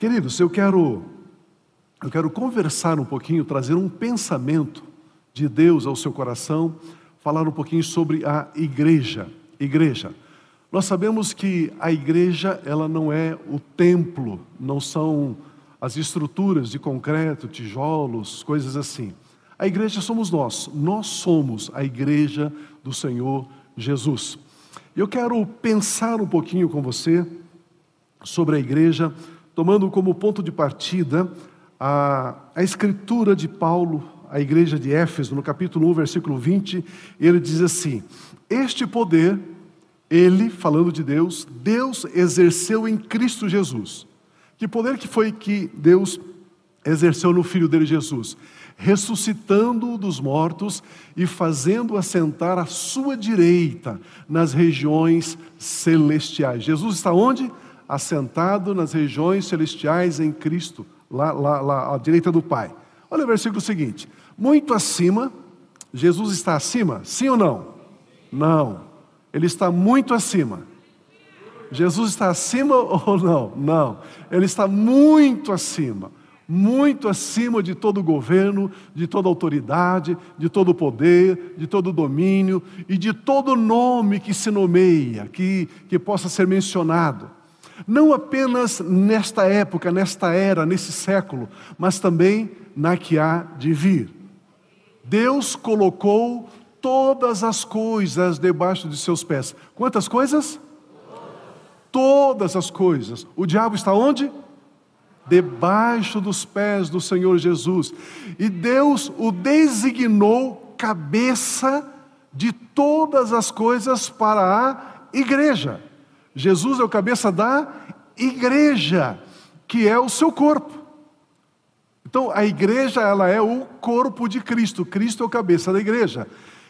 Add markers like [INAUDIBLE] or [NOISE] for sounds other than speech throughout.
Queridos, eu quero eu quero conversar um pouquinho, trazer um pensamento de Deus ao seu coração, falar um pouquinho sobre a igreja. Igreja. Nós sabemos que a igreja, ela não é o templo, não são as estruturas de concreto, tijolos, coisas assim. A igreja somos nós, nós somos a igreja do Senhor Jesus. Eu quero pensar um pouquinho com você sobre a igreja, tomando como ponto de partida a, a escritura de Paulo à igreja de Éfeso, no capítulo 1, versículo 20, ele diz assim: Este poder, ele, falando de Deus, Deus exerceu em Cristo Jesus. Que poder que foi que Deus exerceu no Filho dele Jesus? Ressuscitando-o dos mortos e fazendo assentar à sua direita nas regiões celestiais. Jesus está onde? Assentado nas regiões celestiais em Cristo lá, lá, lá à direita do Pai. Olha o versículo seguinte: muito acima, Jesus está acima? Sim ou não? Não, ele está muito acima. Jesus está acima [LAUGHS] ou não? Não, ele está muito acima muito acima de todo governo, de toda autoridade, de todo poder, de todo domínio e de todo nome que se nomeia, que, que possa ser mencionado não apenas nesta época, nesta era, nesse século, mas também na que há de vir. Deus colocou todas as coisas debaixo de seus pés. Quantas coisas? Todas as coisas. O diabo está onde? Debaixo dos pés do Senhor Jesus. E Deus o designou cabeça de todas as coisas para a igreja. Jesus é o cabeça da igreja, que é o seu corpo. Então, a igreja, ela é o corpo de Cristo. Cristo é o cabeça da igreja,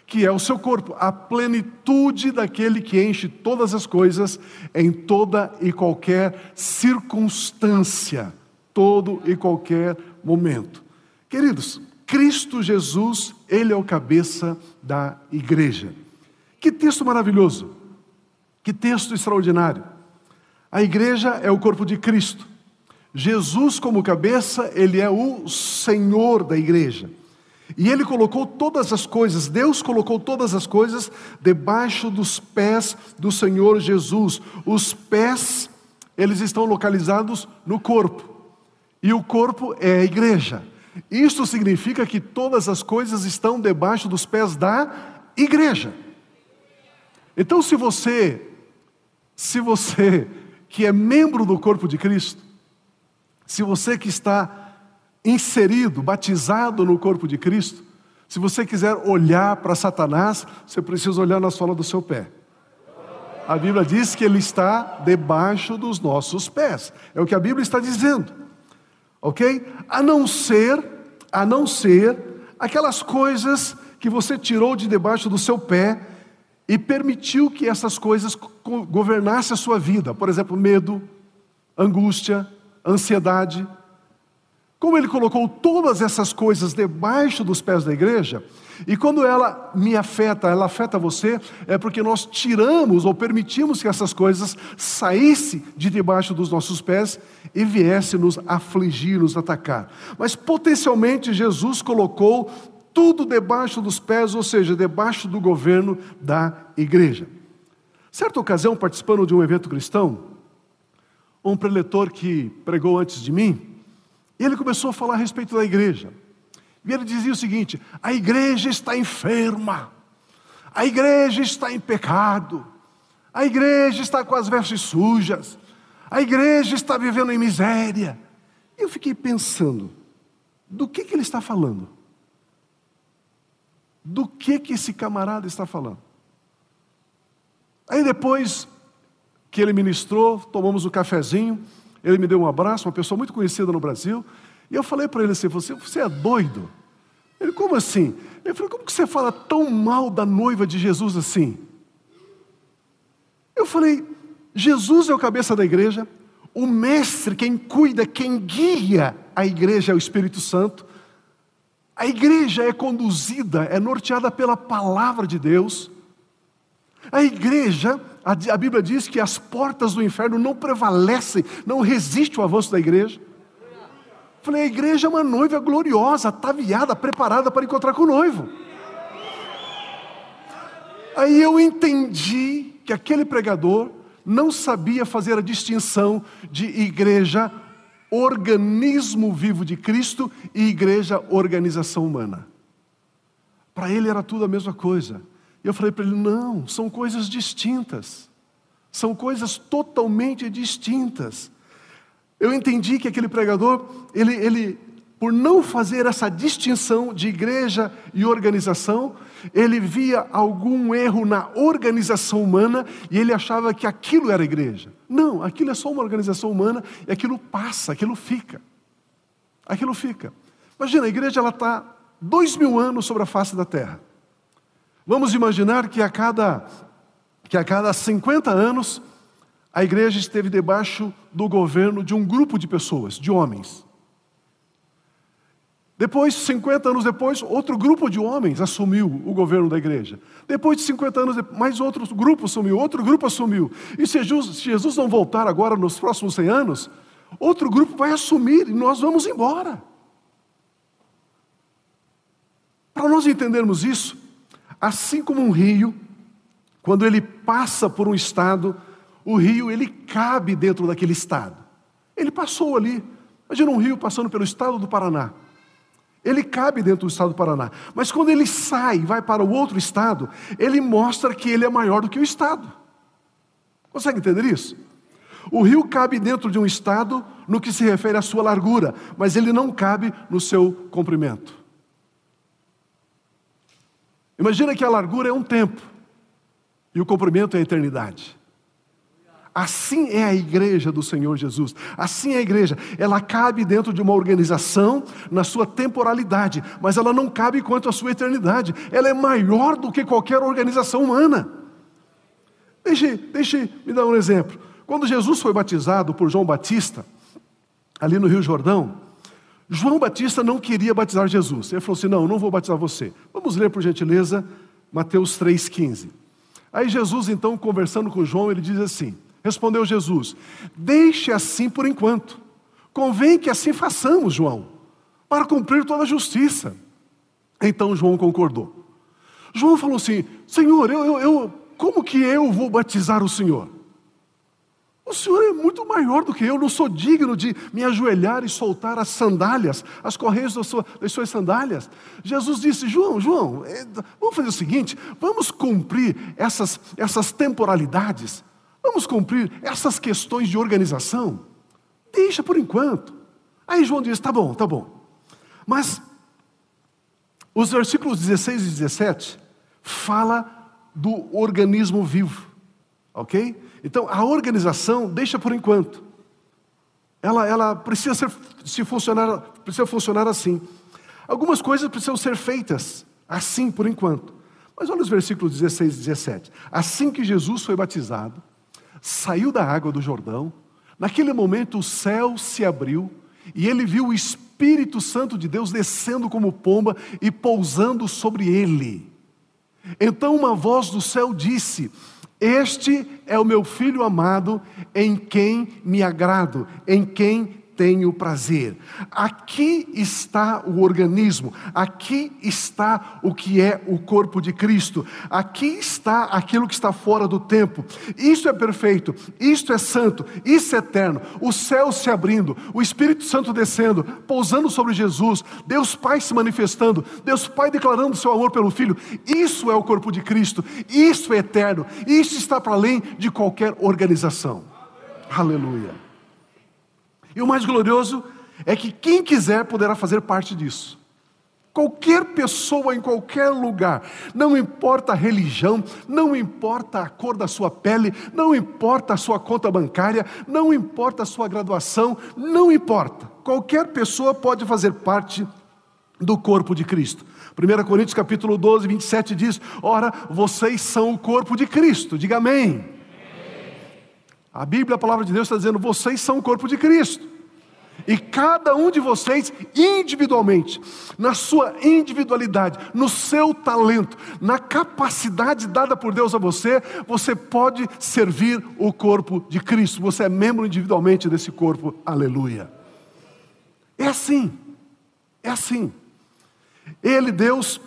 que é o seu corpo, a plenitude daquele que enche todas as coisas em toda e qualquer circunstância, todo e qualquer momento. Queridos, Cristo Jesus, ele é o cabeça da igreja. Que texto maravilhoso! Que texto extraordinário! A igreja é o corpo de Cristo. Jesus, como cabeça, ele é o Senhor da igreja. E ele colocou todas as coisas, Deus colocou todas as coisas debaixo dos pés do Senhor Jesus. Os pés, eles estão localizados no corpo. E o corpo é a igreja. Isso significa que todas as coisas estão debaixo dos pés da igreja. Então, se você se você que é membro do corpo de Cristo, se você que está inserido, batizado no corpo de Cristo, se você quiser olhar para Satanás, você precisa olhar na sola do seu pé. A Bíblia diz que ele está debaixo dos nossos pés. É o que a Bíblia está dizendo. OK? A não ser, a não ser aquelas coisas que você tirou de debaixo do seu pé e permitiu que essas coisas governassem a sua vida. Por exemplo, medo, angústia, ansiedade. Como ele colocou todas essas coisas debaixo dos pés da igreja, e quando ela me afeta, ela afeta você, é porque nós tiramos ou permitimos que essas coisas saíssem de debaixo dos nossos pés e viessem nos afligir, nos atacar. Mas potencialmente Jesus colocou tudo debaixo dos pés, ou seja, debaixo do governo da igreja. Certa ocasião, participando de um evento cristão, um preletor que pregou antes de mim, ele começou a falar a respeito da igreja. E ele dizia o seguinte: a igreja está enferma, a igreja está em pecado, a igreja está com as vestes sujas, a igreja está vivendo em miséria. E eu fiquei pensando, do que, que ele está falando? Do que que esse camarada está falando. Aí depois que ele ministrou, tomamos o um cafezinho, ele me deu um abraço, uma pessoa muito conhecida no Brasil, e eu falei para ele assim, você, você é doido? Ele, como assim? Ele falou, como que você fala tão mal da noiva de Jesus assim? Eu falei, Jesus é o cabeça da igreja, o mestre, quem cuida, quem guia a igreja é o Espírito Santo, a igreja é conduzida, é norteada pela palavra de Deus. A igreja, a, Bíblia diz que as portas do inferno não prevalecem, não resistem ao avanço da igreja. Falei, a igreja é uma noiva gloriosa, ataviada, preparada para encontrar com o noivo. Aí eu entendi que aquele pregador não sabia fazer a distinção de igreja, organismo vivo de Cristo, e igreja, organização humana. Para ele era tudo a mesma coisa. E eu falei para ele: não, são coisas distintas. São coisas totalmente distintas. Eu entendi que aquele pregador, ele, ele, por não fazer essa distinção de igreja e organização, ele via algum erro na organização humana e ele achava que aquilo era igreja. Não, aquilo é só uma organização humana e aquilo passa, aquilo fica. Aquilo fica. Imagina, a igreja ela está dois mil anos sobre a face da terra. Vamos imaginar que a cada, que a cada 50 anos a igreja esteve debaixo do governo de um grupo de pessoas, de homens. Depois, 50 anos depois, outro grupo de homens assumiu o governo da igreja. Depois de 50 anos, mais outro grupo assumiu, outro grupo assumiu. E se Jesus, não voltar agora nos próximos 100 anos, outro grupo vai assumir e nós vamos embora. Para nós entendermos isso, Assim como um rio, quando ele passa por um estado, o rio ele cabe dentro daquele estado. Ele passou ali. Imagina um rio passando pelo estado do Paraná. Ele cabe dentro do estado do Paraná. Mas quando ele sai e vai para o outro estado, ele mostra que ele é maior do que o estado. Consegue entender isso? O rio cabe dentro de um estado no que se refere à sua largura, mas ele não cabe no seu comprimento. Imagina que a largura é um tempo e o comprimento é a eternidade. Assim é a igreja do Senhor Jesus. Assim é a igreja. Ela cabe dentro de uma organização na sua temporalidade, mas ela não cabe quanto à sua eternidade. Ela é maior do que qualquer organização humana. Deixe, deixe me dar um exemplo. Quando Jesus foi batizado por João Batista, ali no Rio Jordão, João Batista não queria batizar Jesus. Ele falou assim: Não, não vou batizar você. Vamos ler, por gentileza, Mateus 3,15. Aí Jesus, então, conversando com João, ele diz assim: Respondeu Jesus: Deixe assim por enquanto. Convém que assim façamos, João, para cumprir toda a justiça. Então João concordou. João falou assim: Senhor, eu, eu, eu como que eu vou batizar o Senhor? O Senhor é muito maior do que eu, não sou digno de me ajoelhar e soltar as sandálias, as correias das suas, das suas sandálias. Jesus disse: João, João, é, vamos fazer o seguinte: vamos cumprir essas, essas temporalidades, vamos cumprir essas questões de organização. Deixa por enquanto. Aí João diz: tá bom, tá bom. Mas os versículos 16 e 17 fala do organismo vivo, ok? Então, a organização deixa por enquanto. Ela, ela precisa, ser, se funcionar, precisa funcionar assim. Algumas coisas precisam ser feitas assim por enquanto. Mas olha os versículos 16 e 17. Assim que Jesus foi batizado, saiu da água do Jordão, naquele momento o céu se abriu e ele viu o Espírito Santo de Deus descendo como pomba e pousando sobre ele. Então uma voz do céu disse: este é o meu filho amado, em quem me agrado, em quem tenho prazer. Aqui está o organismo, aqui está o que é o corpo de Cristo, aqui está aquilo que está fora do tempo. Isso é perfeito, isto é santo, isso é eterno. O céu se abrindo, o Espírito Santo descendo, pousando sobre Jesus, Deus Pai se manifestando, Deus Pai declarando seu amor pelo Filho. Isso é o corpo de Cristo, isso é eterno, isso está para além de qualquer organização. Aleluia. E o mais glorioso é que quem quiser poderá fazer parte disso. Qualquer pessoa em qualquer lugar, não importa a religião, não importa a cor da sua pele, não importa a sua conta bancária, não importa a sua graduação, não importa. Qualquer pessoa pode fazer parte do corpo de Cristo. 1 Coríntios capítulo 12, 27 diz: Ora, vocês são o corpo de Cristo. Diga amém. A Bíblia, a palavra de Deus, está dizendo: vocês são o corpo de Cristo. E cada um de vocês, individualmente, na sua individualidade, no seu talento, na capacidade dada por Deus a você, você pode servir o corpo de Cristo. Você é membro individualmente desse corpo. Aleluia. É assim. É assim. Ele, Deus,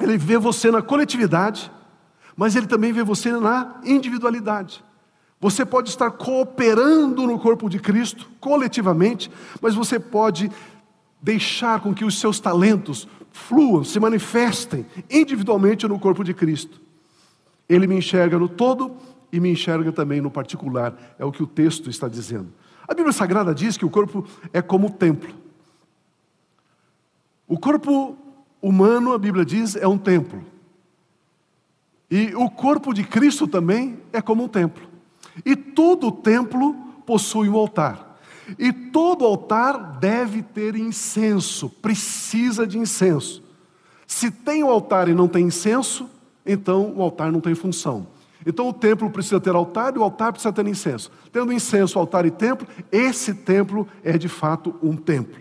ele vê você na coletividade, mas ele também vê você na individualidade. Você pode estar cooperando no corpo de Cristo, coletivamente, mas você pode deixar com que os seus talentos fluam, se manifestem individualmente no corpo de Cristo. Ele me enxerga no todo e me enxerga também no particular, é o que o texto está dizendo. A Bíblia Sagrada diz que o corpo é como o templo. O corpo humano, a Bíblia diz, é um templo. E o corpo de Cristo também é como um templo. E todo templo possui um altar. E todo altar deve ter incenso, precisa de incenso. Se tem o altar e não tem incenso, então o altar não tem função. Então o templo precisa ter altar e o altar precisa ter incenso. Tendo incenso, altar e templo, esse templo é de fato um templo.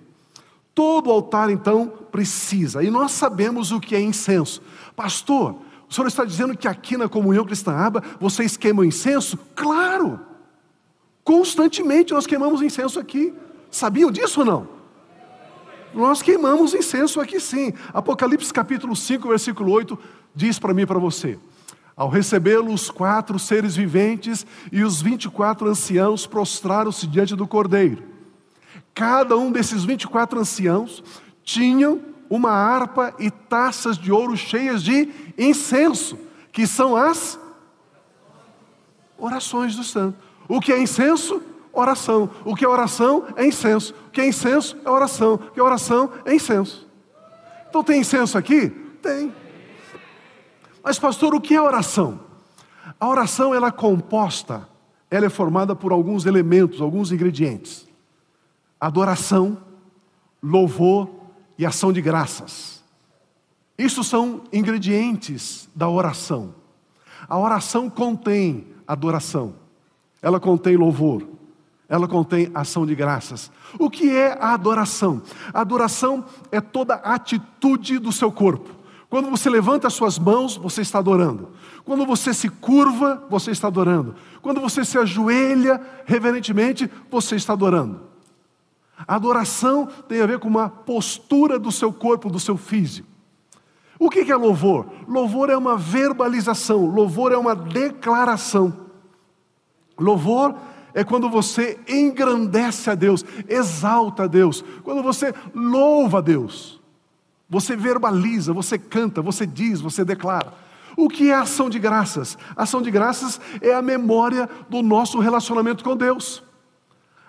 Todo altar então precisa, e nós sabemos o que é incenso. Pastor, o senhor está dizendo que aqui na comunhão cristã aba vocês queimam incenso? Claro! Constantemente nós queimamos incenso aqui. Sabiam disso ou não? Nós queimamos incenso aqui sim. Apocalipse capítulo 5, versículo 8 diz para mim e para você: Ao recebê-lo, os quatro seres viventes e os vinte e quatro anciãos prostraram-se diante do cordeiro. Cada um desses vinte e quatro anciãos tinham uma harpa e taças de ouro cheias de incenso, que são as orações do santo. O que é incenso? Oração. O que é oração? É incenso. O que é incenso? É oração. O que é oração? É incenso. Então tem incenso aqui? Tem. Mas pastor, o que é oração? A oração ela é composta, ela é formada por alguns elementos, alguns ingredientes. Adoração, louvor, e ação de graças. Isso são ingredientes da oração. A oração contém adoração, ela contém louvor, ela contém ação de graças. O que é a adoração? A adoração é toda a atitude do seu corpo. Quando você levanta as suas mãos, você está adorando. Quando você se curva, você está adorando. Quando você se ajoelha reverentemente, você está adorando. Adoração tem a ver com uma postura do seu corpo, do seu físico. O que é louvor? Louvor é uma verbalização, louvor é uma declaração. Louvor é quando você engrandece a Deus, exalta a Deus, quando você louva a Deus. Você verbaliza, você canta, você diz, você declara. O que é ação de graças? Ação de graças é a memória do nosso relacionamento com Deus.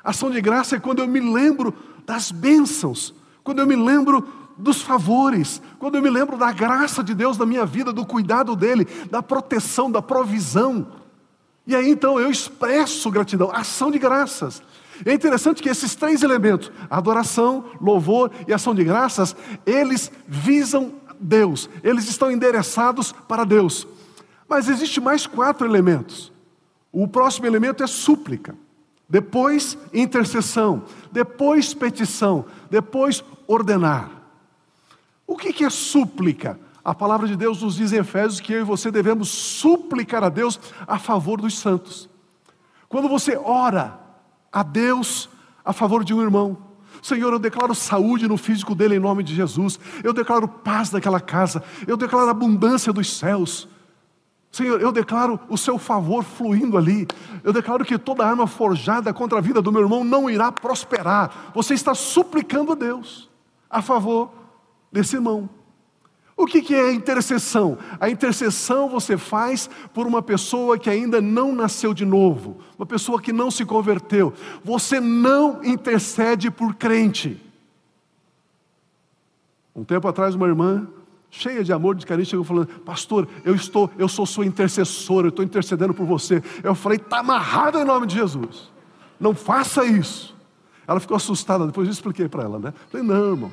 Ação de graça é quando eu me lembro das bênçãos, quando eu me lembro dos favores, quando eu me lembro da graça de Deus na minha vida, do cuidado dEle, da proteção, da provisão. E aí então eu expresso gratidão, ação de graças. É interessante que esses três elementos, adoração, louvor e ação de graças, eles visam Deus, eles estão endereçados para Deus. Mas existe mais quatro elementos. O próximo elemento é súplica depois intercessão, depois petição, depois ordenar. O que é súplica? A palavra de Deus nos diz em Efésios que eu e você devemos suplicar a Deus a favor dos santos. Quando você ora a Deus a favor de um irmão, Senhor, eu declaro saúde no físico dele em nome de Jesus, eu declaro paz naquela casa, eu declaro abundância dos céus, Senhor, eu declaro o seu favor fluindo ali. Eu declaro que toda arma forjada contra a vida do meu irmão não irá prosperar. Você está suplicando a Deus a favor desse irmão. O que, é a intercessão? A intercessão você faz por uma pessoa que ainda não nasceu de novo, uma pessoa que não se converteu. Você não intercede por crente. Um tempo atrás, uma irmã cheia de amor, de carinho, chegou falando: Pastor, eu estou, eu sou sua intercessora, eu estou intercedendo por você. Eu falei: Está amarrado em nome de Jesus. Não faça isso. Ela ficou assustada, depois eu expliquei para ela, né? Falei: Não, irmão,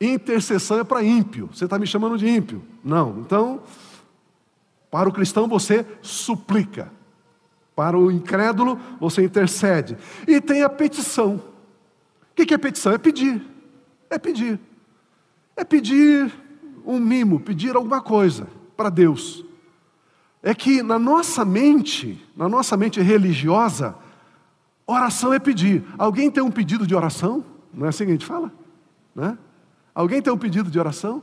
intercessão é para ímpio. Você está me chamando de ímpio? Não. Então, para o cristão você suplica. Para o incrédulo, você intercede. E tem a petição. O que é petição? É pedir. É pedir. É pedir um mimo, pedir alguma coisa para Deus. É que na nossa mente, na nossa mente religiosa, oração é pedir. Alguém tem um pedido de oração? Não é assim que a gente fala? Né? Alguém tem um pedido de oração?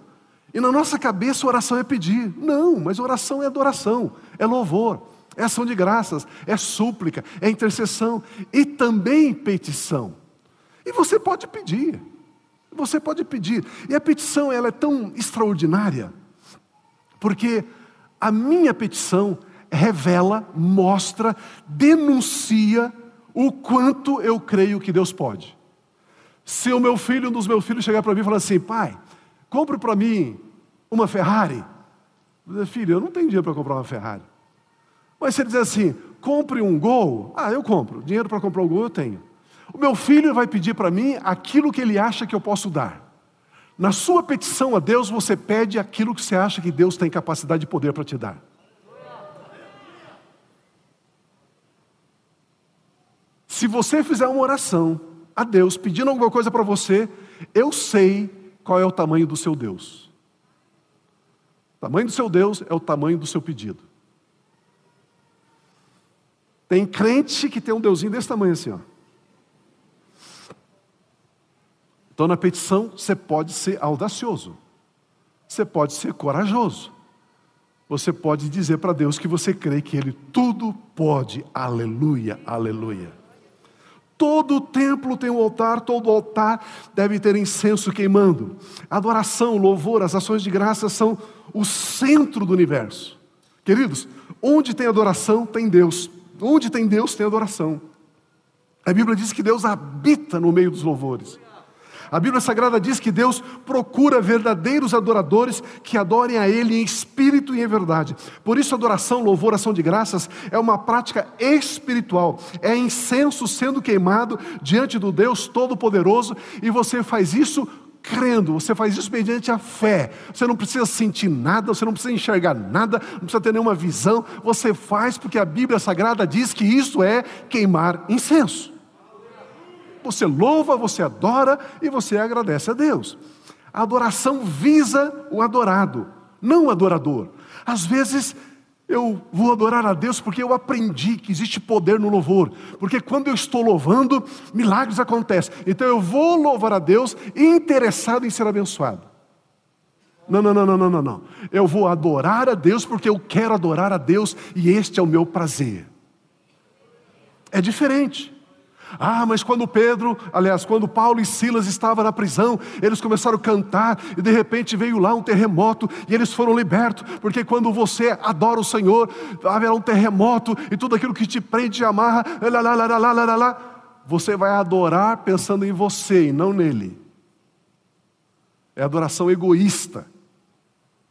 E na nossa cabeça oração é pedir. Não, mas oração é adoração, é louvor, é ação de graças, é súplica, é intercessão e também petição. E você pode pedir. Você pode pedir. E a petição ela é tão extraordinária, porque a minha petição revela, mostra, denuncia o quanto eu creio que Deus pode. Se o meu filho, um dos meus filhos, chegar para mim e falar assim, pai, compre para mim uma Ferrari. Eu dizer, filho, eu não tenho dinheiro para comprar uma Ferrari. Mas se ele dizer assim, compre um Gol, ah, eu compro. Dinheiro para comprar um Gol eu tenho. O meu filho vai pedir para mim aquilo que ele acha que eu posso dar. Na sua petição a Deus, você pede aquilo que você acha que Deus tem capacidade e poder para te dar. Se você fizer uma oração a Deus pedindo alguma coisa para você, eu sei qual é o tamanho do seu Deus. O tamanho do seu Deus é o tamanho do seu pedido. Tem crente que tem um Deusinho desse tamanho assim, ó. Então, na petição, você pode ser audacioso, você pode ser corajoso, você pode dizer para Deus que você crê que Ele tudo pode, aleluia, aleluia. Todo templo tem um altar, todo altar deve ter incenso queimando. Adoração, louvor, as ações de graça são o centro do universo. Queridos, onde tem adoração, tem Deus. Onde tem Deus, tem adoração. A Bíblia diz que Deus habita no meio dos louvores. A Bíblia Sagrada diz que Deus procura verdadeiros adoradores que adorem a Ele em espírito e em verdade. Por isso, adoração, louvor, ação de graças é uma prática espiritual, é incenso sendo queimado diante do Deus Todo-Poderoso e você faz isso crendo, você faz isso mediante a fé. Você não precisa sentir nada, você não precisa enxergar nada, não precisa ter nenhuma visão, você faz porque a Bíblia Sagrada diz que isso é queimar incenso você louva, você adora e você agradece a Deus. A adoração visa o adorado, não o adorador. Às vezes eu vou adorar a Deus porque eu aprendi que existe poder no louvor, porque quando eu estou louvando, milagres acontecem. Então eu vou louvar a Deus interessado em ser abençoado. Não, não, não, não, não, não, não. Eu vou adorar a Deus porque eu quero adorar a Deus e este é o meu prazer. É diferente. Ah, mas quando Pedro, aliás, quando Paulo e Silas estavam na prisão, eles começaram a cantar e de repente veio lá um terremoto e eles foram libertos, porque quando você adora o Senhor, haverá um terremoto e tudo aquilo que te prende e amarra, lá, lá, lá, lá, lá, lá, você vai adorar pensando em você e não nele. É adoração egoísta,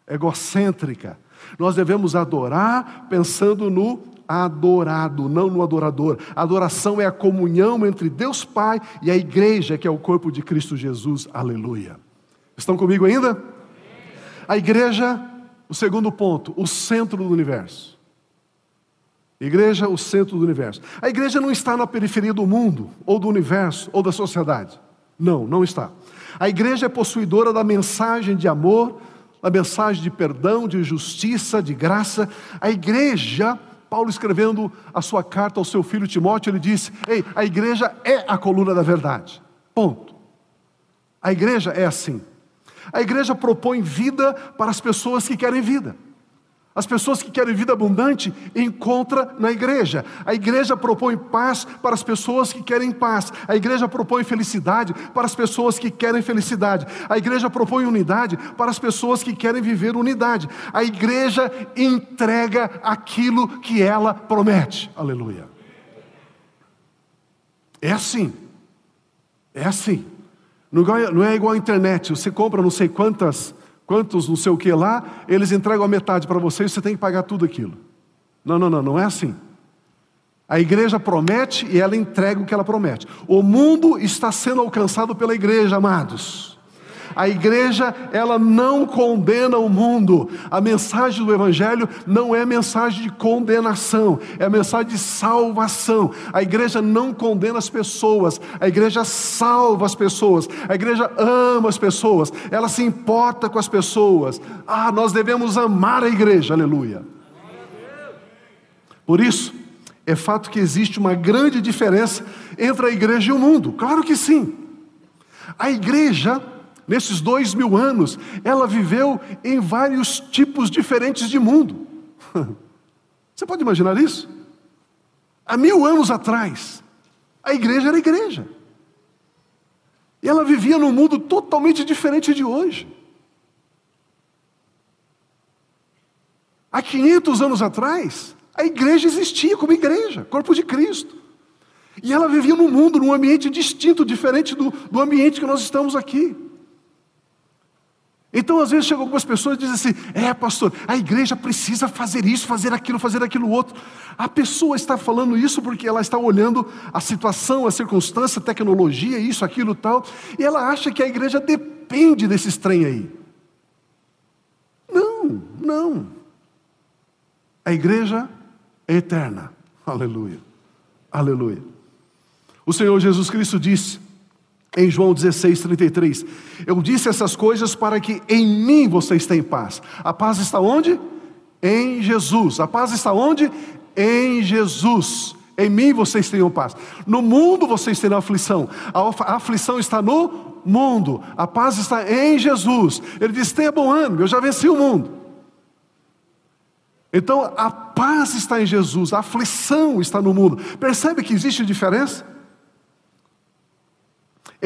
egocêntrica. Nós devemos adorar pensando no adorado, não no adorador. Adoração é a comunhão entre Deus Pai e a igreja, que é o corpo de Cristo Jesus. Aleluia. Estão comigo ainda? A igreja, o segundo ponto, o centro do universo. Igreja, o centro do universo. A igreja não está na periferia do mundo, ou do universo, ou da sociedade. Não, não está. A igreja é possuidora da mensagem de amor, da mensagem de perdão, de justiça, de graça. A igreja Paulo escrevendo a sua carta ao seu filho Timóteo, ele disse: Ei, a igreja é a coluna da verdade. Ponto. A igreja é assim. A igreja propõe vida para as pessoas que querem vida. As pessoas que querem vida abundante encontra na igreja. A igreja propõe paz para as pessoas que querem paz. A igreja propõe felicidade para as pessoas que querem felicidade. A igreja propõe unidade para as pessoas que querem viver unidade. A igreja entrega aquilo que ela promete. Aleluia. É assim. É assim. Não é igual a internet. Você compra não sei quantas quantos não sei o que lá, eles entregam a metade para você e você tem que pagar tudo aquilo. Não, não, não, não é assim. A igreja promete e ela entrega o que ela promete. O mundo está sendo alcançado pela igreja, amados. A igreja, ela não condena o mundo. A mensagem do Evangelho não é mensagem de condenação, é mensagem de salvação. A igreja não condena as pessoas, a igreja salva as pessoas, a igreja ama as pessoas, ela se importa com as pessoas. Ah, nós devemos amar a igreja, aleluia. Por isso, é fato que existe uma grande diferença entre a igreja e o mundo. Claro que sim. A igreja, nesses dois mil anos, ela viveu em vários tipos diferentes de mundo. [LAUGHS] Você pode imaginar isso? Há mil anos atrás, a igreja era igreja. E ela vivia num mundo totalmente diferente de hoje. Há 500 anos atrás, a igreja existia como igreja, corpo de Cristo. E ela vivia num mundo, num ambiente distinto, diferente do, do ambiente que nós estamos aqui. Então, às vezes, chegam algumas pessoas e dizem assim: é, pastor, a igreja precisa fazer isso, fazer aquilo, fazer aquilo outro. A pessoa está falando isso porque ela está olhando a situação, a circunstância, a tecnologia, isso, aquilo tal, e ela acha que a igreja depende desse trem aí. Não, não. A igreja é eterna. Aleluia. Aleluia. O Senhor Jesus Cristo disse em João 16, 33: Eu disse essas coisas para que em mim vocês tenham paz. A paz está onde? Em Jesus. A paz está onde? Em Jesus. Em mim vocês tenham paz. No mundo vocês terão aflição. A aflição está no mundo. A paz está em Jesus. Ele diz: tenha bom ânimo, eu já venci o mundo. Então a paz está em Jesus, a aflição está no mundo. Percebe que existe diferença?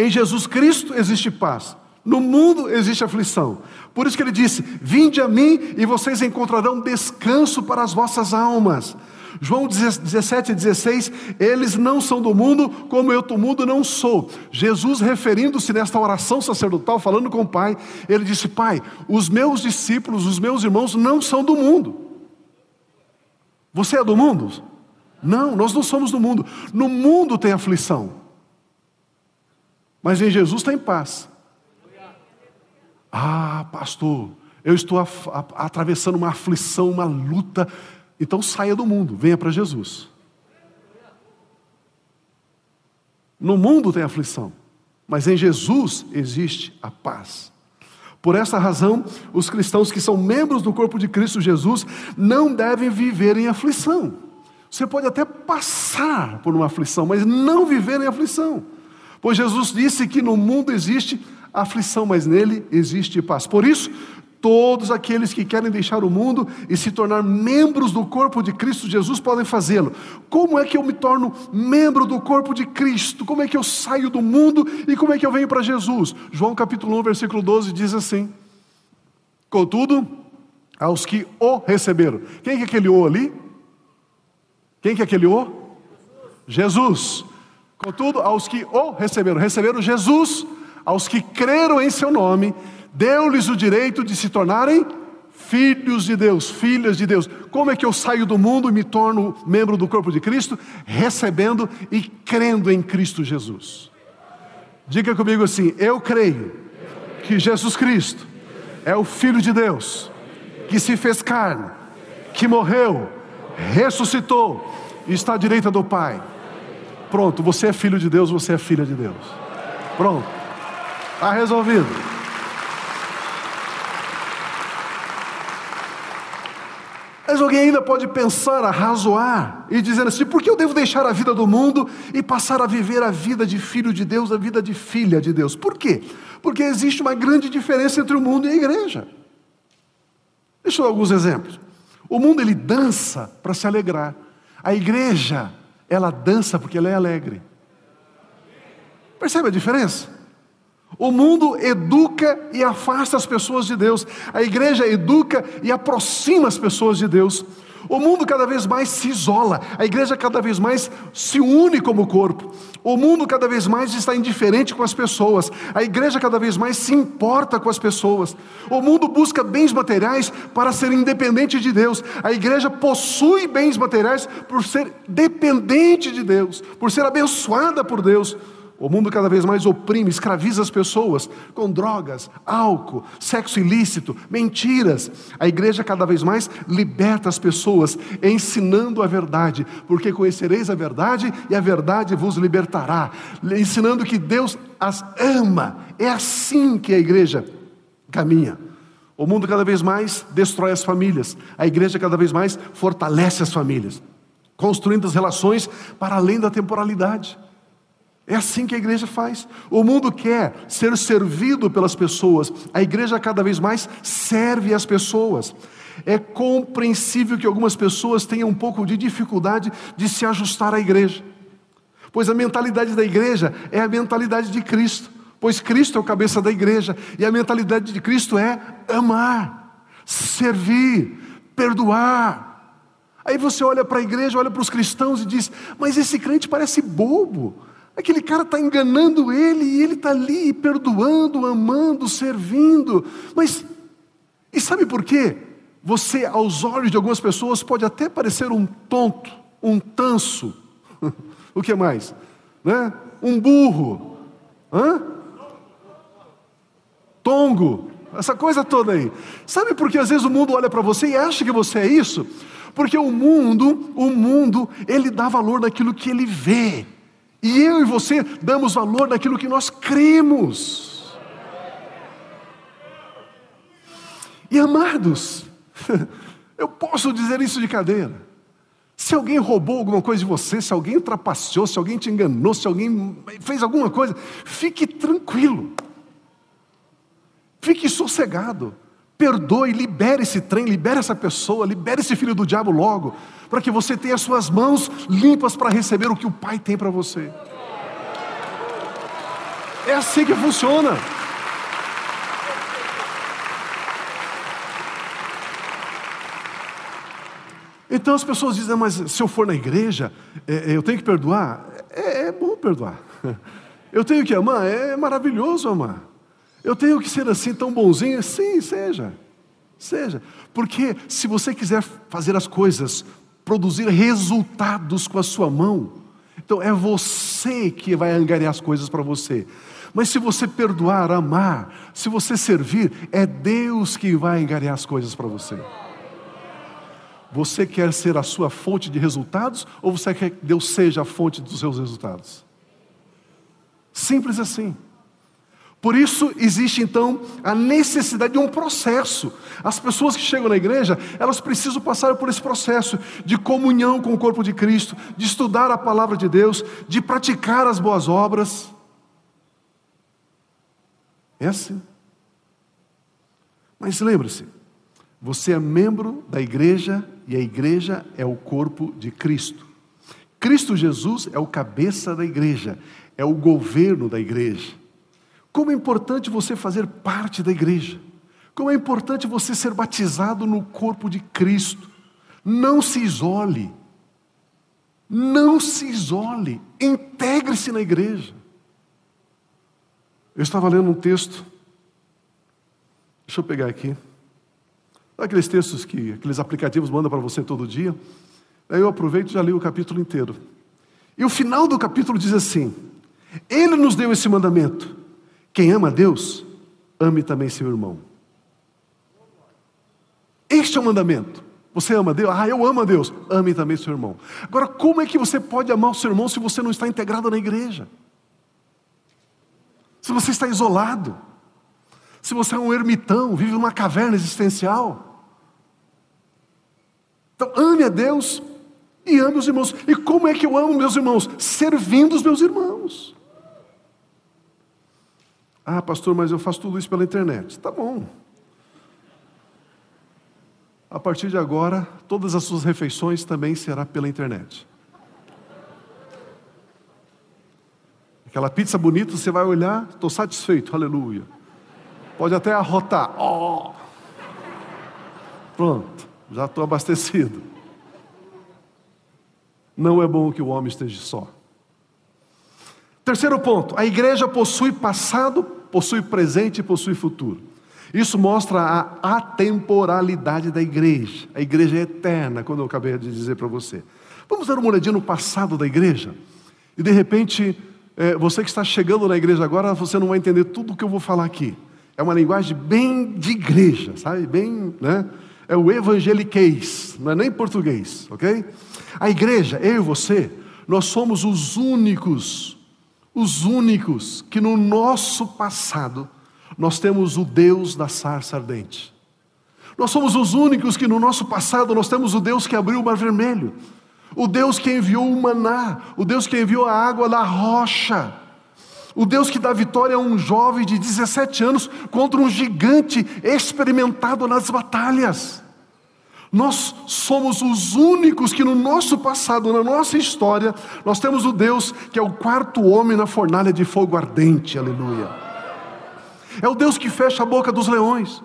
Em Jesus Cristo existe paz, no mundo existe aflição. Por isso que ele disse: Vinde a mim e vocês encontrarão descanso para as vossas almas. João 17 e 16, eles não são do mundo, como eu do mundo não sou. Jesus, referindo-se nesta oração sacerdotal, falando com o Pai, ele disse: Pai, os meus discípulos, os meus irmãos não são do mundo. Você é do mundo? Não, nós não somos do mundo. No mundo tem aflição, mas em Jesus tem paz. Ah, pastor, eu estou a, a, atravessando uma aflição, uma luta. Então saia do mundo, venha para Jesus. No mundo tem aflição, mas em Jesus existe a paz. Por essa razão, os cristãos que são membros do corpo de Cristo Jesus não devem viver em aflição. Você pode até passar por uma aflição, mas não viver em aflição. Pois Jesus disse que no mundo existe aflição, mas nele existe paz. Por isso, Todos aqueles que querem deixar o mundo e se tornar membros do corpo de Cristo Jesus podem fazê-lo. Como é que eu me torno membro do corpo de Cristo? Como é que eu saio do mundo e como é que eu venho para Jesus? João capítulo 1, versículo 12 diz assim: Contudo, aos que o receberam. Quem que é aquele o ali? Quem que é aquele o? Jesus. Contudo, aos que o receberam, receberam Jesus, aos que creram em seu nome deu-lhes o direito de se tornarem filhos de Deus, filhas de Deus. Como é que eu saio do mundo e me torno membro do corpo de Cristo? Recebendo e crendo em Cristo Jesus. Diga comigo assim: eu creio que Jesus Cristo é o Filho de Deus, que se fez carne, que morreu, ressuscitou e está à direita do Pai. Pronto, você é filho de Deus, você é filha de Deus. Pronto, está resolvido. Mas alguém ainda pode pensar, arrazoar e dizer assim: por que eu devo deixar a vida do mundo e passar a viver a vida de filho de Deus, a vida de filha de Deus? Por quê? Porque existe uma grande diferença entre o mundo e a igreja. Deixa eu dar alguns exemplos. O mundo ele dança para se alegrar. A igreja, ela dança porque ela é alegre. Percebe a diferença? O mundo educa e afasta as pessoas de Deus, a igreja educa e aproxima as pessoas de Deus. O mundo cada vez mais se isola, a igreja cada vez mais se une como corpo. O mundo cada vez mais está indiferente com as pessoas, a igreja cada vez mais se importa com as pessoas. O mundo busca bens materiais para ser independente de Deus, a igreja possui bens materiais por ser dependente de Deus, por ser abençoada por Deus. O mundo cada vez mais oprime, escraviza as pessoas com drogas, álcool, sexo ilícito, mentiras. A igreja cada vez mais liberta as pessoas, ensinando a verdade, porque conhecereis a verdade e a verdade vos libertará. Ensinando que Deus as ama. É assim que a igreja caminha. O mundo cada vez mais destrói as famílias, a igreja cada vez mais fortalece as famílias, construindo as relações para além da temporalidade. É assim que a igreja faz. O mundo quer ser servido pelas pessoas, a igreja cada vez mais serve as pessoas. É compreensível que algumas pessoas tenham um pouco de dificuldade de se ajustar à igreja, pois a mentalidade da igreja é a mentalidade de Cristo, pois Cristo é o cabeça da igreja, e a mentalidade de Cristo é amar, servir, perdoar. Aí você olha para a igreja, olha para os cristãos e diz: Mas esse crente parece bobo. Aquele cara está enganando ele e ele está ali perdoando, amando, servindo. Mas, e sabe por quê? Você, aos olhos de algumas pessoas, pode até parecer um tonto, um tanso. [LAUGHS] o que mais? Né? Um burro. Hã? Tongo. Essa coisa toda aí. Sabe por que às vezes o mundo olha para você e acha que você é isso? Porque o mundo, o mundo, ele dá valor naquilo que ele vê. E eu e você damos valor naquilo que nós cremos. E amados, [LAUGHS] eu posso dizer isso de cadeira. Se alguém roubou alguma coisa de você, se alguém ultrapassou, se alguém te enganou, se alguém fez alguma coisa, fique tranquilo. Fique sossegado. Perdoe, libere esse trem, libere essa pessoa, libere esse filho do diabo logo, para que você tenha suas mãos limpas para receber o que o Pai tem para você. É assim que funciona. Então as pessoas dizem, mas se eu for na igreja, é, é eu tenho que perdoar? É, é bom perdoar. [LAUGHS] Eu tenho que amar? É maravilhoso amar. Eu tenho que ser assim tão bonzinho? Sim, seja. Seja. Porque se você quiser fazer as coisas, produzir resultados com a sua mão, então é você que vai angariar as coisas para você. Mas se você perdoar, amar, se você servir, é Deus que vai angariar as coisas para você. Você quer ser a sua fonte de resultados ou você quer que Deus seja a fonte dos seus resultados? Simples assim. Por isso existe então a necessidade de um processo. As pessoas que chegam na igreja, elas precisam passar por esse processo de comunhão com o corpo de Cristo, de estudar a palavra de Deus, de praticar as boas obras. É assim. Mas lembre-se, você é membro da igreja e a igreja é o corpo de Cristo. Cristo Jesus é o cabeça da igreja, é o governo da igreja. Como é importante você fazer parte da igreja. Como é importante você ser batizado no corpo de Cristo. Não se isole. Não se isole. Integre-se na igreja. Eu estava lendo um texto. Deixa eu pegar aqui. Aqueles textos que aqueles aplicativos mandam para você todo dia. Aí eu aproveito e já li o capítulo inteiro. E o final do capítulo diz assim: Ele nos deu esse mandamento quem ama Deus, ame também seu irmão. Este é o mandamento. Você ama Deus? Ah, eu amo a Deus. Ame também seu irmão. Agora, como é que você pode amar o seu irmão se você não está integrado na igreja? Se você está isolado? Se você é um ermitão, vive numa caverna existencial? Então, ame a Deus e ame os irmãos. E como é que eu amo meus irmãos? Servindo os meus irmãos. Ah, pastor, mas eu faço tudo isso pela internet. Tá bom. A partir de agora, todas as suas refeições também será pela internet. Aquela pizza bonita, você vai olhar, estou satisfeito, aleluia. Pode até arrotar. Oh. Pronto, já estou abastecido. Não é bom que o homem esteja só. Terceiro ponto: a igreja possui passado, possui presente e possui futuro. Isso mostra a atemporalidade da igreja. A igreja é eterna, como eu acabei de dizer para você. Vamos dar uma olhadinha no passado da igreja? E de repente, é, você que está chegando na igreja agora, você não vai entender tudo o que eu vou falar aqui. É uma linguagem bem de igreja, sabe? Bem, né? É o evangeliquez, não é nem português, ok? A igreja, eu e você, nós somos os únicos, os únicos que no nosso passado nós temos o Deus da sarça ardente. Nós somos os únicos que no nosso passado nós temos o Deus que abriu o mar vermelho, o Deus que enviou o maná, o Deus que enviou a água da rocha, o Deus que dá vitória a um jovem de 17 anos contra um gigante experimentado nas batalhas. Nós somos os únicos que no nosso passado, na nossa história, nós temos o Deus que é o quarto homem na fornalha de fogo ardente, aleluia. É o Deus que fecha a boca dos leões.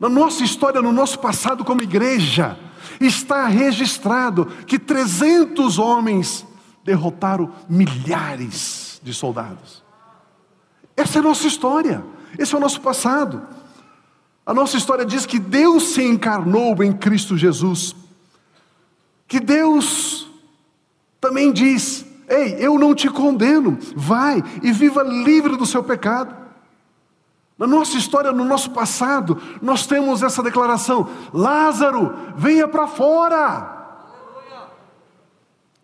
Na nossa história, no nosso passado como igreja, está registrado que 300 homens derrotaram milhares de soldados. Essa é a nossa história, esse é o nosso passado. A nossa história diz que Deus se encarnou em Cristo Jesus. Que Deus também diz: Ei, eu não te condeno, vai e viva livre do seu pecado. Na nossa história, no nosso passado, nós temos essa declaração: Lázaro, venha para fora.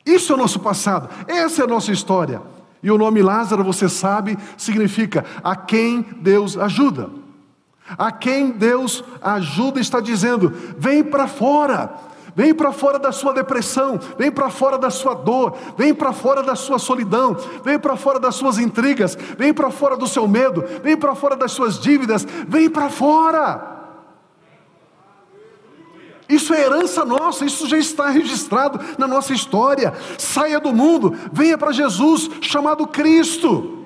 Isso é o nosso passado, essa é a nossa história. E o nome Lázaro, você sabe, significa a quem Deus ajuda. A quem Deus ajuda está dizendo: vem para fora, vem para fora da sua depressão, vem para fora da sua dor, vem para fora da sua solidão, vem para fora das suas intrigas, vem para fora do seu medo, vem para fora das suas dívidas, vem para fora. Isso é herança nossa, isso já está registrado na nossa história. Saia do mundo, venha para Jesus, chamado Cristo.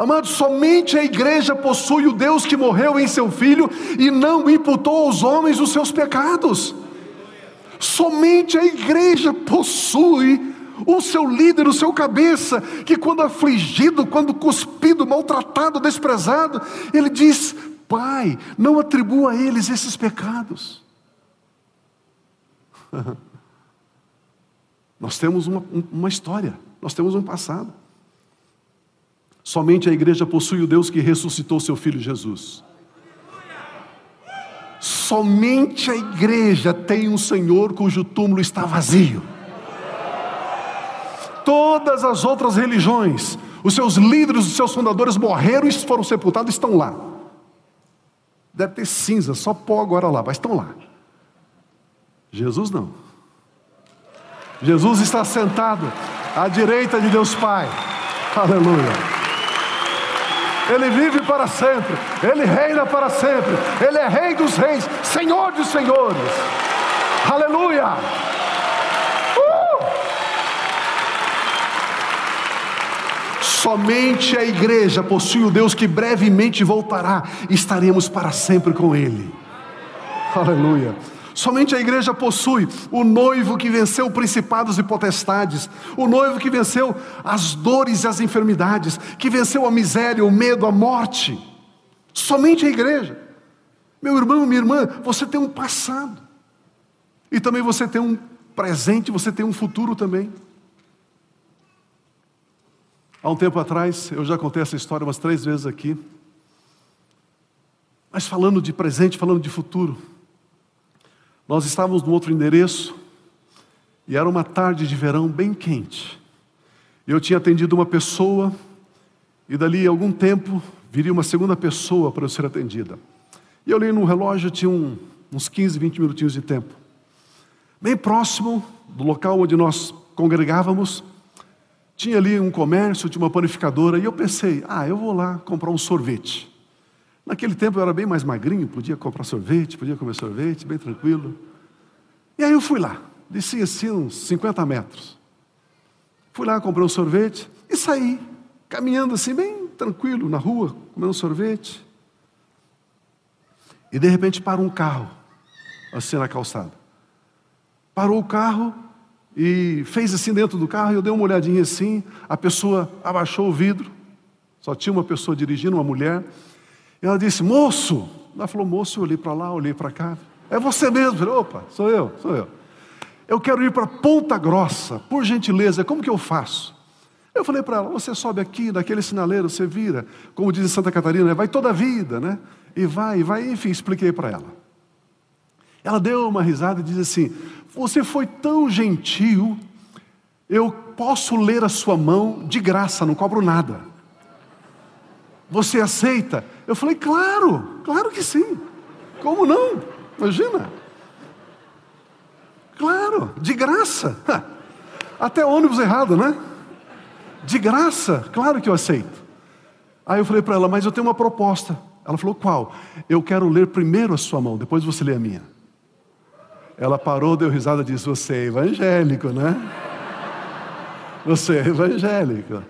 Amados, somente a igreja possui o Deus que morreu em seu filho e não imputou aos homens os seus pecados. Somente a igreja possui o seu líder, o seu cabeça, que quando afligido, quando cuspido, maltratado, desprezado, ele diz: Pai, não atribua a eles esses pecados. [LAUGHS] nós temos uma, uma história, nós temos um passado. Somente a igreja possui o Deus que ressuscitou seu filho Jesus. Somente a igreja tem um Senhor cujo túmulo está vazio. Todas as outras religiões, os seus líderes, os seus fundadores morreram e foram sepultados, estão lá. Deve ter cinza, só pó agora lá, mas estão lá. Jesus não. Jesus está sentado à direita de Deus Pai. Aleluia. Ele vive para sempre, Ele reina para sempre, Ele é Rei dos Reis, Senhor dos Senhores. Aleluia! Uh! Somente a igreja possui o Deus que brevemente voltará, estaremos para sempre com Ele. Aleluia. Somente a igreja possui o noivo que venceu principados e potestades, o noivo que venceu as dores e as enfermidades, que venceu a miséria, o medo, a morte. Somente a igreja. Meu irmão, minha irmã, você tem um passado, e também você tem um presente, você tem um futuro também. Há um tempo atrás, eu já contei essa história umas três vezes aqui, mas falando de presente, falando de futuro. Nós estávamos no outro endereço e era uma tarde de verão bem quente. Eu tinha atendido uma pessoa e dali algum tempo viria uma segunda pessoa para eu ser atendida. E eu olhei no relógio, tinha um, uns 15, 20 minutinhos de tempo. Bem próximo do local onde nós congregávamos, tinha ali um comércio, tinha uma panificadora, e eu pensei, ah, eu vou lá comprar um sorvete. Naquele tempo eu era bem mais magrinho, podia comprar sorvete, podia comer sorvete, bem tranquilo. E aí eu fui lá, desci assim uns 50 metros. Fui lá, comprei um sorvete e saí, caminhando assim, bem tranquilo, na rua, comendo sorvete. E de repente para um carro, assim na calçada. Parou o carro e fez assim dentro do carro, eu dei uma olhadinha assim, a pessoa abaixou o vidro, só tinha uma pessoa dirigindo, uma mulher. E ela disse, moço. Ela falou, moço, eu olhei para lá, olhei para cá. É você mesmo. Falei, opa, sou eu, sou eu. Eu quero ir para Ponta Grossa, por gentileza, como que eu faço? Eu falei para ela: você sobe aqui, naquele sinaleiro, você vira, como diz em Santa Catarina, vai toda a vida, né? E vai, e vai, enfim, expliquei para ela. Ela deu uma risada e disse assim: Você foi tão gentil, eu posso ler a sua mão de graça, não cobro nada. Você aceita? Eu falei: Claro, claro que sim. Como não? Imagina. Claro, de graça. Até ônibus errado, né? De graça, claro que eu aceito. Aí eu falei para ela, mas eu tenho uma proposta. Ela falou, qual? Eu quero ler primeiro a sua mão, depois você lê a minha. Ela parou, deu risada e disse: Você é evangélico, né? Você é evangélico.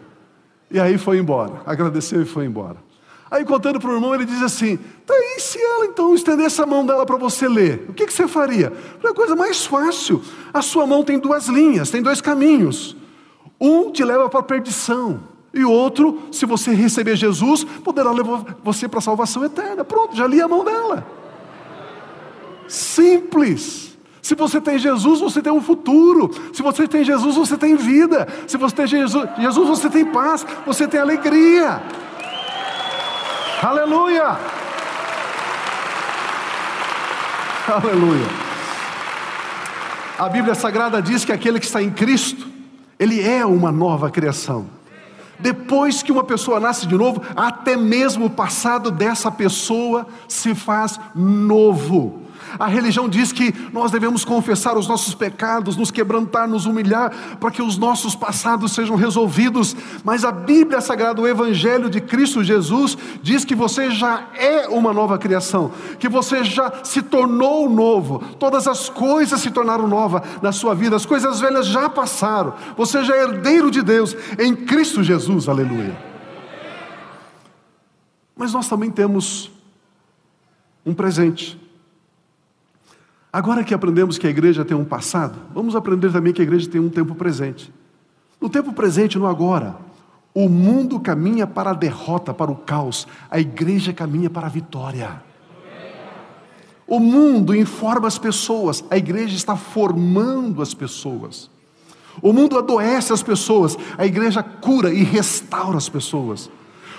E aí foi embora. Agradeceu e foi embora. Aí contando para o irmão, ele diz assim: Tá aí, se ela então estendesse a mão dela para você ler, o que, que você faria? A coisa mais fácil. A sua mão tem duas linhas, tem dois caminhos. Um te leva para a perdição, e outro, se você receber Jesus, poderá levar você para a salvação eterna. Pronto, já li a mão dela. Simples. Se você tem Jesus, você tem um futuro. Se você tem Jesus, você tem vida. Se você tem Jesus, Jesus você tem paz, você tem alegria. Aleluia! Aleluia. A Bíblia Sagrada diz que aquele que está em Cristo, ele é uma nova criação. Depois que uma pessoa nasce de novo, até mesmo o passado dessa pessoa se faz novo. A religião diz que nós devemos confessar os nossos pecados, nos quebrantar, nos humilhar, para que os nossos passados sejam resolvidos. Mas a Bíblia Sagrada, o Evangelho de Cristo Jesus, diz que você já é uma nova criação, que você já se tornou novo. Todas as coisas se tornaram novas na sua vida, as coisas velhas já passaram. Você já é herdeiro de Deus em Cristo Jesus. Aleluia. Mas nós também temos um presente. Agora que aprendemos que a igreja tem um passado, vamos aprender também que a igreja tem um tempo presente. No tempo presente, no agora, o mundo caminha para a derrota, para o caos, a igreja caminha para a vitória. O mundo informa as pessoas, a igreja está formando as pessoas. O mundo adoece as pessoas, a igreja cura e restaura as pessoas.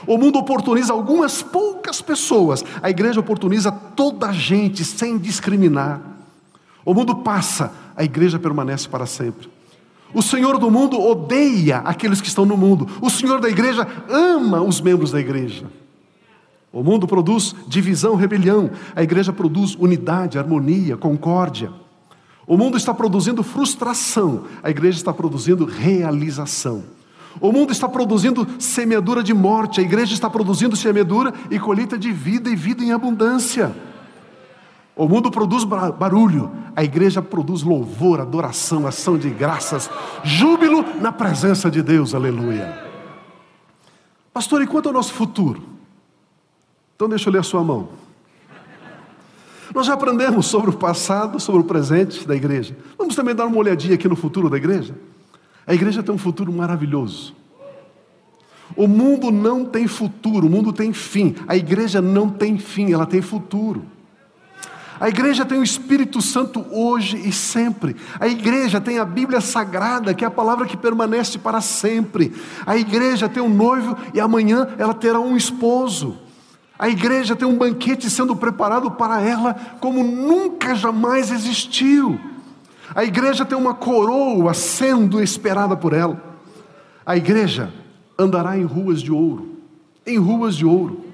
O mundo oportuniza algumas poucas pessoas, a igreja oportuniza toda a gente sem discriminar. O mundo passa, a igreja permanece para sempre. O Senhor do mundo odeia aqueles que estão no mundo. O Senhor da igreja ama os membros da igreja. O mundo produz divisão, rebelião. A igreja produz unidade, harmonia, concórdia. O mundo está produzindo frustração. A igreja está produzindo realização. O mundo está produzindo semeadura de morte. A igreja está produzindo semeadura e colheita de vida e vida em abundância. O mundo produz barulho, a igreja produz louvor, adoração, ação de graças, júbilo na presença de Deus, aleluia. Pastor, e quanto ao nosso futuro? Então deixa eu ler a sua mão. Nós já aprendemos sobre o passado, sobre o presente da igreja. Vamos também dar uma olhadinha aqui no futuro da igreja? A igreja tem um futuro maravilhoso. O mundo não tem futuro, o mundo tem fim. A igreja não tem fim, ela tem futuro. A igreja tem o Espírito Santo hoje e sempre. A igreja tem a Bíblia Sagrada, que é a palavra que permanece para sempre. A igreja tem um noivo e amanhã ela terá um esposo. A igreja tem um banquete sendo preparado para ela como nunca jamais existiu. A igreja tem uma coroa sendo esperada por ela. A igreja andará em ruas de ouro, em ruas de ouro.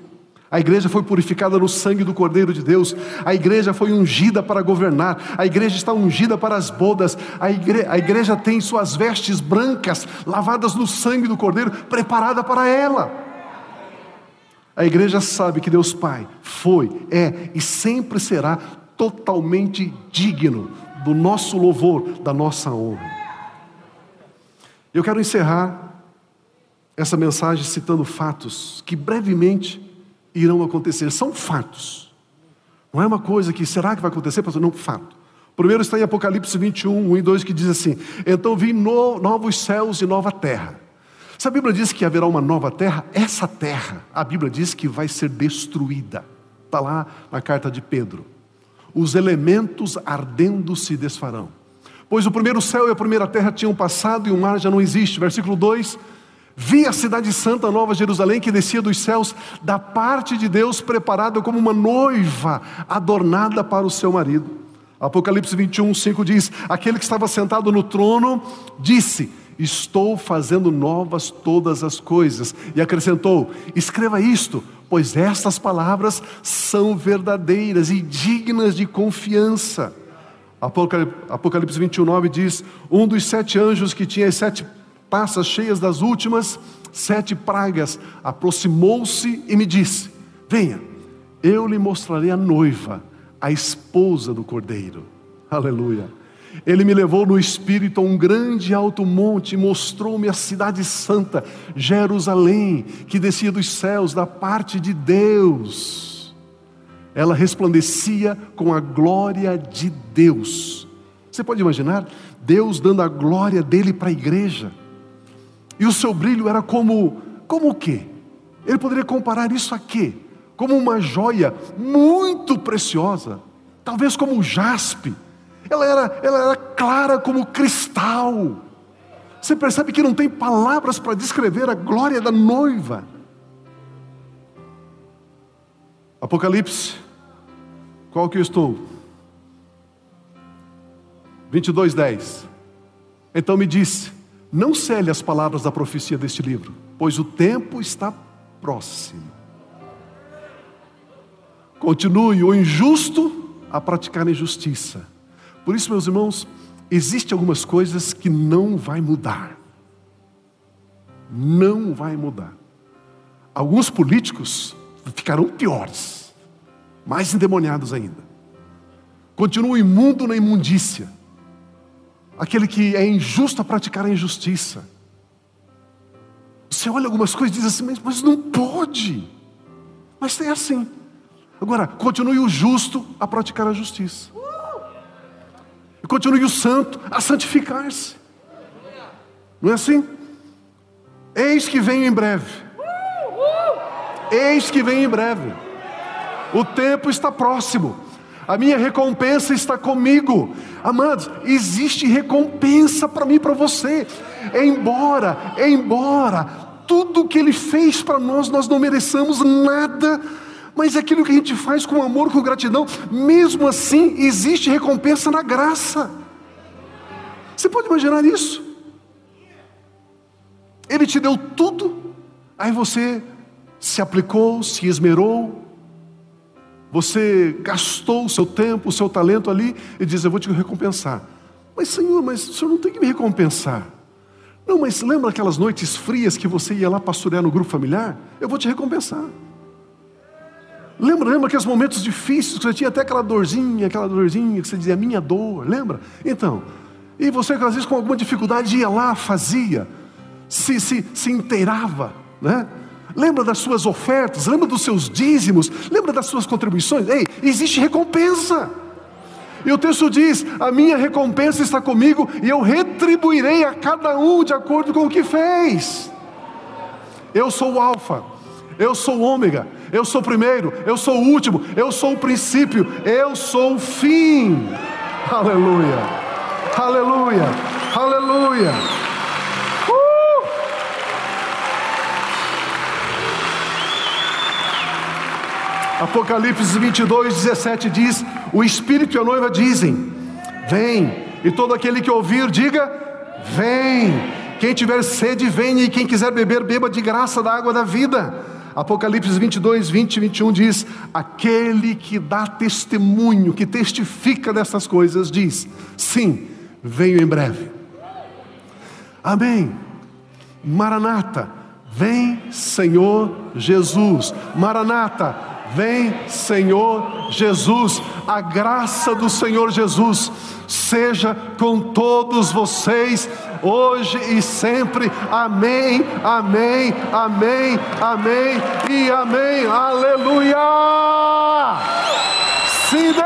A igreja foi purificada no sangue do Cordeiro de Deus. A igreja foi ungida para governar. A igreja está ungida para as bodas. A, igre... a igreja tem suas vestes brancas, lavadas no sangue do Cordeiro, preparada para ela. A igreja sabe que Deus Pai foi, é e sempre será totalmente digno do nosso louvor, da nossa honra. Eu quero encerrar essa mensagem citando fatos que brevemente irão acontecer. São fatos. Não é uma coisa que será que vai acontecer, pastor? Não, fato. Primeiro está em Apocalipse 21, 1 e 2, que diz assim: Então vi no, novos céus e nova terra. Se a Bíblia diz que haverá uma nova terra, essa terra, a Bíblia diz que vai ser destruída. Está lá na carta de Pedro. Os elementos ardendo se desfarão. Pois o primeiro céu e a primeira terra tinham passado e o mar já não existe. Versículo 2: Vi a cidade santa, Nova Jerusalém, que descia dos céus da parte de Deus, preparada como uma noiva adornada para o seu marido. Apocalipse 21, 5 diz: Aquele que estava sentado no trono disse: Estou fazendo novas todas as coisas. E acrescentou: Escreva isto, pois estas palavras são verdadeiras e dignas de confiança. Apocalipse 21, 9 diz: Um dos sete anjos que tinha as sete taças cheias das últimas sete pragas, aproximou-se e me disse: Venha, eu lhe mostrarei a noiva, a esposa do cordeiro. Aleluia. Ele me levou no espírito a um grande alto monte e mostrou-me a cidade santa, Jerusalém, que descia dos céus da parte de Deus. Ela resplandecia com a glória de Deus. Você pode imaginar Deus dando a glória dele para a igreja? E o seu brilho era como, como o quê? Ele poderia comparar isso a quê? Como uma joia muito preciosa, talvez como um jaspe. Ela era, ela era clara como cristal. Você percebe que não tem palavras para descrever a glória da noiva. Apocalipse, qual que eu estou? 22, 10. Então me disse: não cele as palavras da profecia deste livro, pois o tempo está próximo. Continue o injusto a praticar a injustiça. Por isso, meus irmãos, existem algumas coisas que não vai mudar. Não vai mudar. Alguns políticos ficarão piores, mais endemoniados ainda. Continua imundo na imundícia aquele que é injusto a praticar a injustiça. Você olha algumas coisas e diz assim, mas, mas não pode. Mas é assim. Agora, continue o justo a praticar a justiça. E continue o santo a santificar-se. Não é assim? Eis que venho em breve. Eis que venho em breve. O tempo está próximo a minha recompensa está comigo. Amados, existe recompensa para mim e para você. Embora, embora tudo que Ele fez para nós, nós não mereçamos nada, mas é aquilo que a gente faz com amor, com gratidão, mesmo assim existe recompensa na graça. Você pode imaginar isso? Ele te deu tudo, aí você se aplicou, se esmerou, você gastou o seu tempo, o seu talento ali e diz: Eu vou te recompensar. Mas, Senhor, mas o Senhor não tem que me recompensar. Não, mas lembra aquelas noites frias que você ia lá pastorear no grupo familiar? Eu vou te recompensar. Lembra, lembra aqueles momentos difíceis que você tinha até aquela dorzinha, aquela dorzinha que você dizia, minha dor, lembra? Então, e você às vezes com alguma dificuldade ia lá, fazia, se, se, se inteirava, né? Lembra das suas ofertas, lembra dos seus dízimos, lembra das suas contribuições. Ei, existe recompensa. E o texto diz: A minha recompensa está comigo e eu retribuirei a cada um de acordo com o que fez. Eu sou o Alfa, eu sou o Ômega, eu sou o primeiro, eu sou o último, eu sou o princípio, eu sou o fim. Aleluia, aleluia, aleluia. Apocalipse 22, 17 diz: O Espírito e a noiva dizem: Vem, e todo aquele que ouvir, diga: Vem. Quem tiver sede, venha, e quem quiser beber, beba de graça da água da vida. Apocalipse 22, 20 e 21 diz: Aquele que dá testemunho, que testifica dessas coisas, diz: Sim, venho em breve. Amém. Maranata, vem Senhor Jesus. Maranata, Vem, Senhor Jesus, a graça do Senhor Jesus seja com todos vocês, hoje e sempre. Amém, amém, amém, amém e amém. Aleluia! Sim, Deus!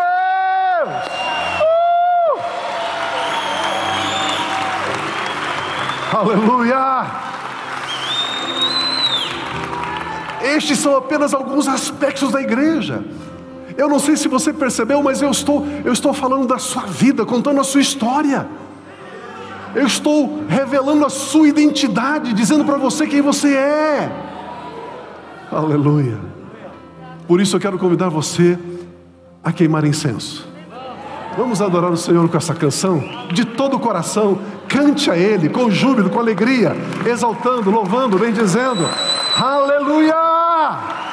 Uh! Aleluia! Estes são apenas alguns aspectos da igreja. Eu não sei se você percebeu, mas eu estou, eu estou falando da sua vida, contando a sua história. eu estou revelando a sua identidade, dizendo para você quem você é. Aleluia. Por isso eu quero convidar você a queimar incenso. Vamos adorar o Senhor com essa canção, de todo o coração, cante a Ele com júbilo, com alegria, exaltando, louvando, bendizendo. Aleluia!